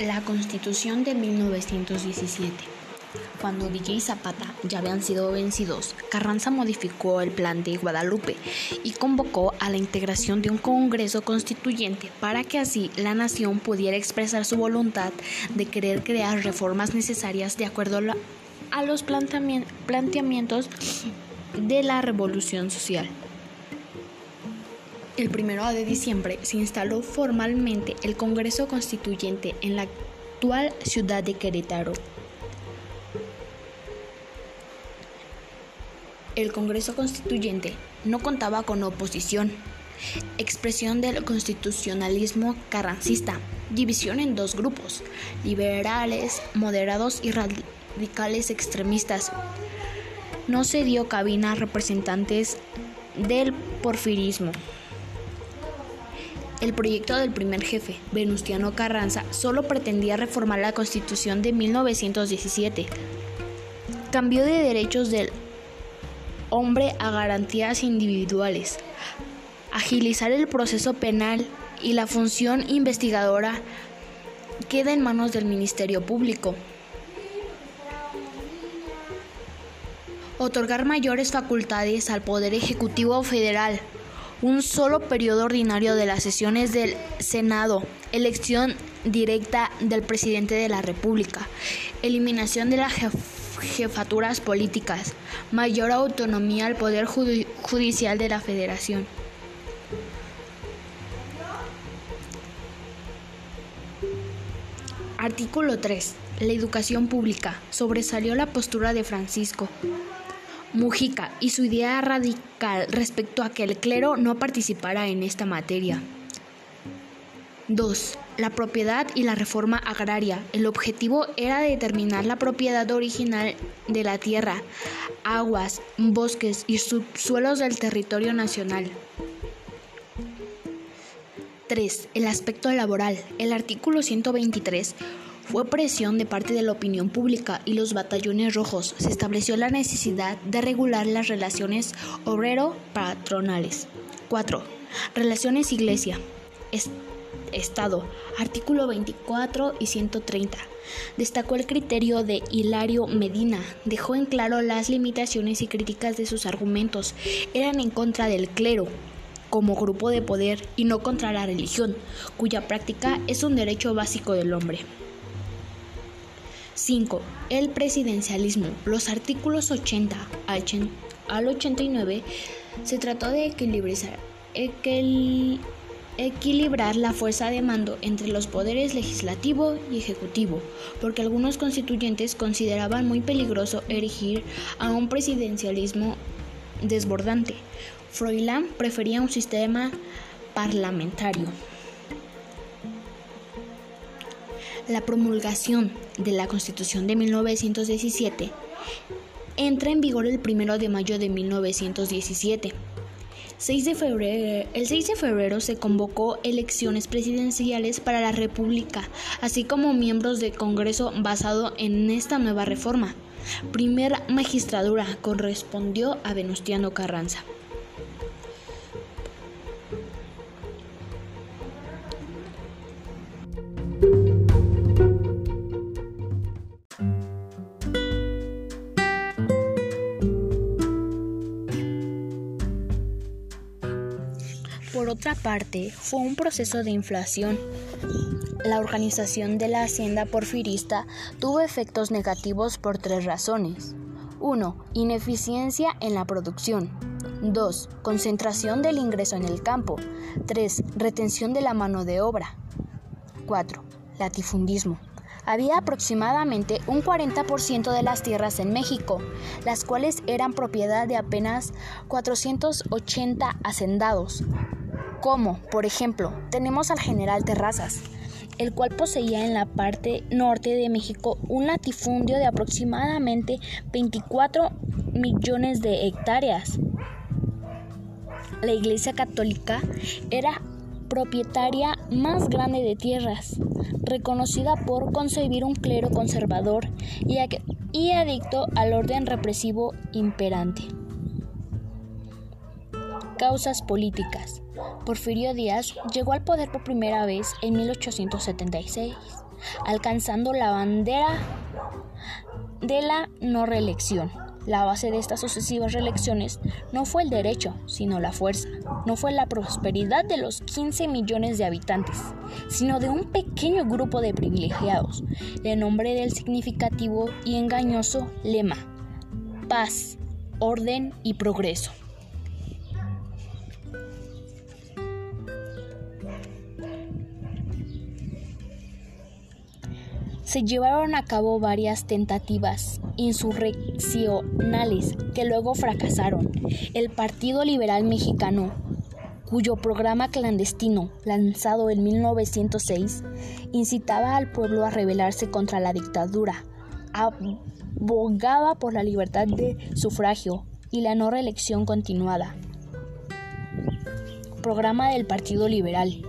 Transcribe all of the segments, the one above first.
La Constitución de 1917. Cuando Villa y Zapata ya habían sido vencidos, Carranza modificó el plan de Guadalupe y convocó a la integración de un Congreso Constituyente para que así la nación pudiera expresar su voluntad de querer crear reformas necesarias de acuerdo a los planteamientos de la Revolución Social. El 1 de diciembre se instaló formalmente el Congreso Constituyente en la actual ciudad de Querétaro. El Congreso Constituyente no contaba con oposición, expresión del constitucionalismo carrancista, división en dos grupos, liberales, moderados y radicales extremistas. No se dio cabina a representantes del porfirismo. El proyecto del primer jefe, Venustiano Carranza, solo pretendía reformar la Constitución de 1917. Cambió de derechos del hombre a garantías individuales, agilizar el proceso penal y la función investigadora queda en manos del Ministerio Público. Otorgar mayores facultades al Poder Ejecutivo Federal un solo periodo ordinario de las sesiones del Senado, elección directa del presidente de la República, eliminación de las jefaturas políticas, mayor autonomía al Poder Judicial de la Federación. Artículo 3. La educación pública. Sobresalió la postura de Francisco Mujica y su idea radical respecto a que el clero no participara en esta materia. 2. La propiedad y la reforma agraria. El objetivo era determinar la propiedad original de la tierra, aguas, bosques y subsuelos del territorio nacional. 3. El aspecto laboral. El artículo 123 fue presión de parte de la opinión pública y los batallones rojos. Se estableció la necesidad de regular las relaciones obrero-patronales. 4. Relaciones Iglesia. Estado. Artículo 24 y 130. Destacó el criterio de Hilario Medina. Dejó en claro las limitaciones y críticas de sus argumentos. Eran en contra del clero como grupo de poder y no contra la religión, cuya práctica es un derecho básico del hombre. 5. El presidencialismo. Los artículos 80 al 89 se trató de equilibrar, equilibrar la fuerza de mando entre los poderes legislativo y ejecutivo, porque algunos constituyentes consideraban muy peligroso erigir a un presidencialismo desbordante. Froilán prefería un sistema parlamentario. La promulgación de la Constitución de 1917 entra en vigor el 1 de mayo de 1917. 6 de el 6 de febrero se convocó elecciones presidenciales para la República, así como miembros del Congreso basado en esta nueva reforma. Primera magistratura correspondió a Venustiano Carranza. Otra parte, fue un proceso de inflación. La organización de la hacienda porfirista tuvo efectos negativos por tres razones. 1. Ineficiencia en la producción. 2. Concentración del ingreso en el campo. 3. Retención de la mano de obra. 4. Latifundismo. Había aproximadamente un 40% de las tierras en México, las cuales eran propiedad de apenas 480 hacendados, como, por ejemplo, tenemos al general Terrazas, el cual poseía en la parte norte de México un latifundio de aproximadamente 24 millones de hectáreas. La Iglesia Católica era propietaria más grande de tierras, reconocida por concebir un clero conservador y, adicto al orden represivo imperante. Causas políticas. Porfirio Díaz llegó al poder por primera vez en 1876. alcanzando la bandera de la no reelección. La base de estas sucesivas reelecciones no fue el derecho, sino la fuerza. No fue la prosperidad de los 15 millones de habitantes, sino de un pequeño grupo de privilegiados, en nombre del significativo y engañoso lema, paz, orden y progreso. Se llevaron a cabo varias tentativas insurreccionales que luego fracasaron. El Partido Liberal Mexicano, cuyo programa clandestino, lanzado en 1906, incitaba al pueblo a rebelarse contra la dictadura, abogaba por la libertad de sufragio y la no reelección continuada. Programa del Partido Liberal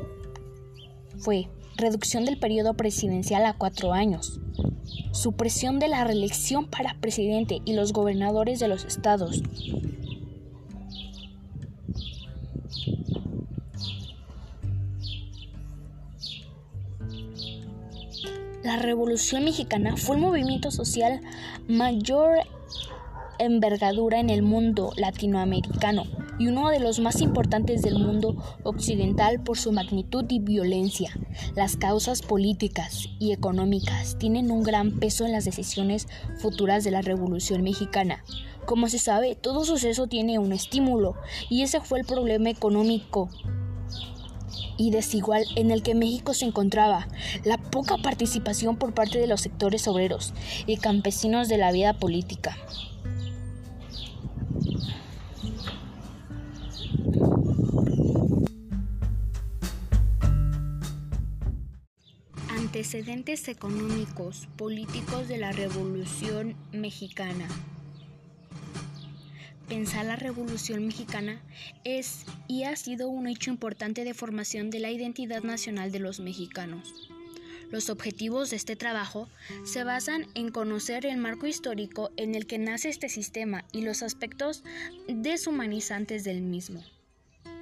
fue reducción del periodo presidencial a cuatro años, supresión de la reelección para presidente y los gobernadores de los estados, La Revolución Mexicana fue el movimiento social mayor envergadura en el mundo latinoamericano y uno de los más importantes del mundo occidental por su magnitud y violencia. Las causas políticas y económicas tienen un gran peso en las decisiones futuras de la Revolución Mexicana. Como se sabe, todo suceso tiene un estímulo y ese fue el problema económico y desigual en el que México se encontraba, la poca participación por parte de los sectores obreros y campesinos de la vida política. Antecedentes económicos políticos de la Revolución Mexicana. Pensar la Revolución Mexicana es y ha sido un hecho importante de formación de la identidad nacional de los mexicanos. Los objetivos de este trabajo se basan en conocer el marco histórico en el que nace este sistema y los aspectos deshumanizantes del mismo.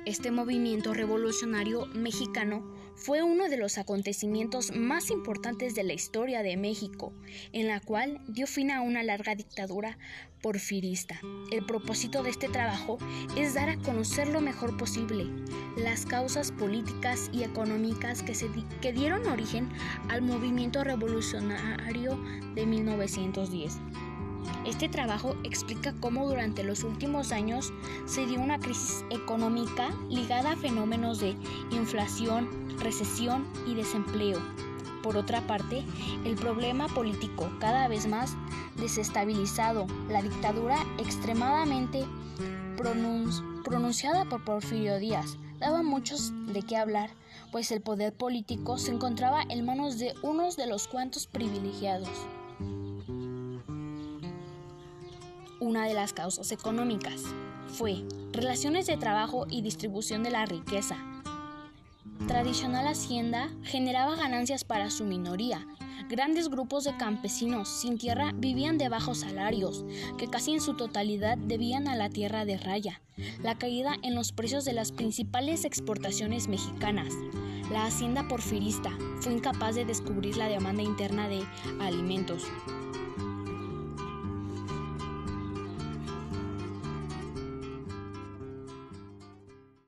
Este movimiento revolucionario mexicano fue uno de los acontecimientos más importantes de la historia de México, en la cual dio fin a una larga dictadura porfirista. El propósito de este trabajo es dar a conocer lo mejor posible las causas políticas y económicas que, se que dieron origen al movimiento revolucionario de 1910. Este trabajo explica cómo durante los últimos años se dio una crisis económica ligada a fenómenos de inflación, recesión y desempleo. Por otra parte, el problema político cada vez más desestabilizado, la dictadura extremadamente pronunciada por Porfirio Díaz, daba muchos de qué hablar, pues el poder político se encontraba en manos de unos de los cuantos privilegiados. Una de las causas económicas fue relaciones de trabajo y distribución de la riqueza. Tradicional hacienda generaba ganancias para su minoría. Grandes grupos de campesinos sin tierra vivían de bajos salarios, que casi en su totalidad debían a la tierra de raya. La caída en los precios de las principales exportaciones mexicanas. La hacienda porfirista fue incapaz de descubrir la demanda interna de alimentos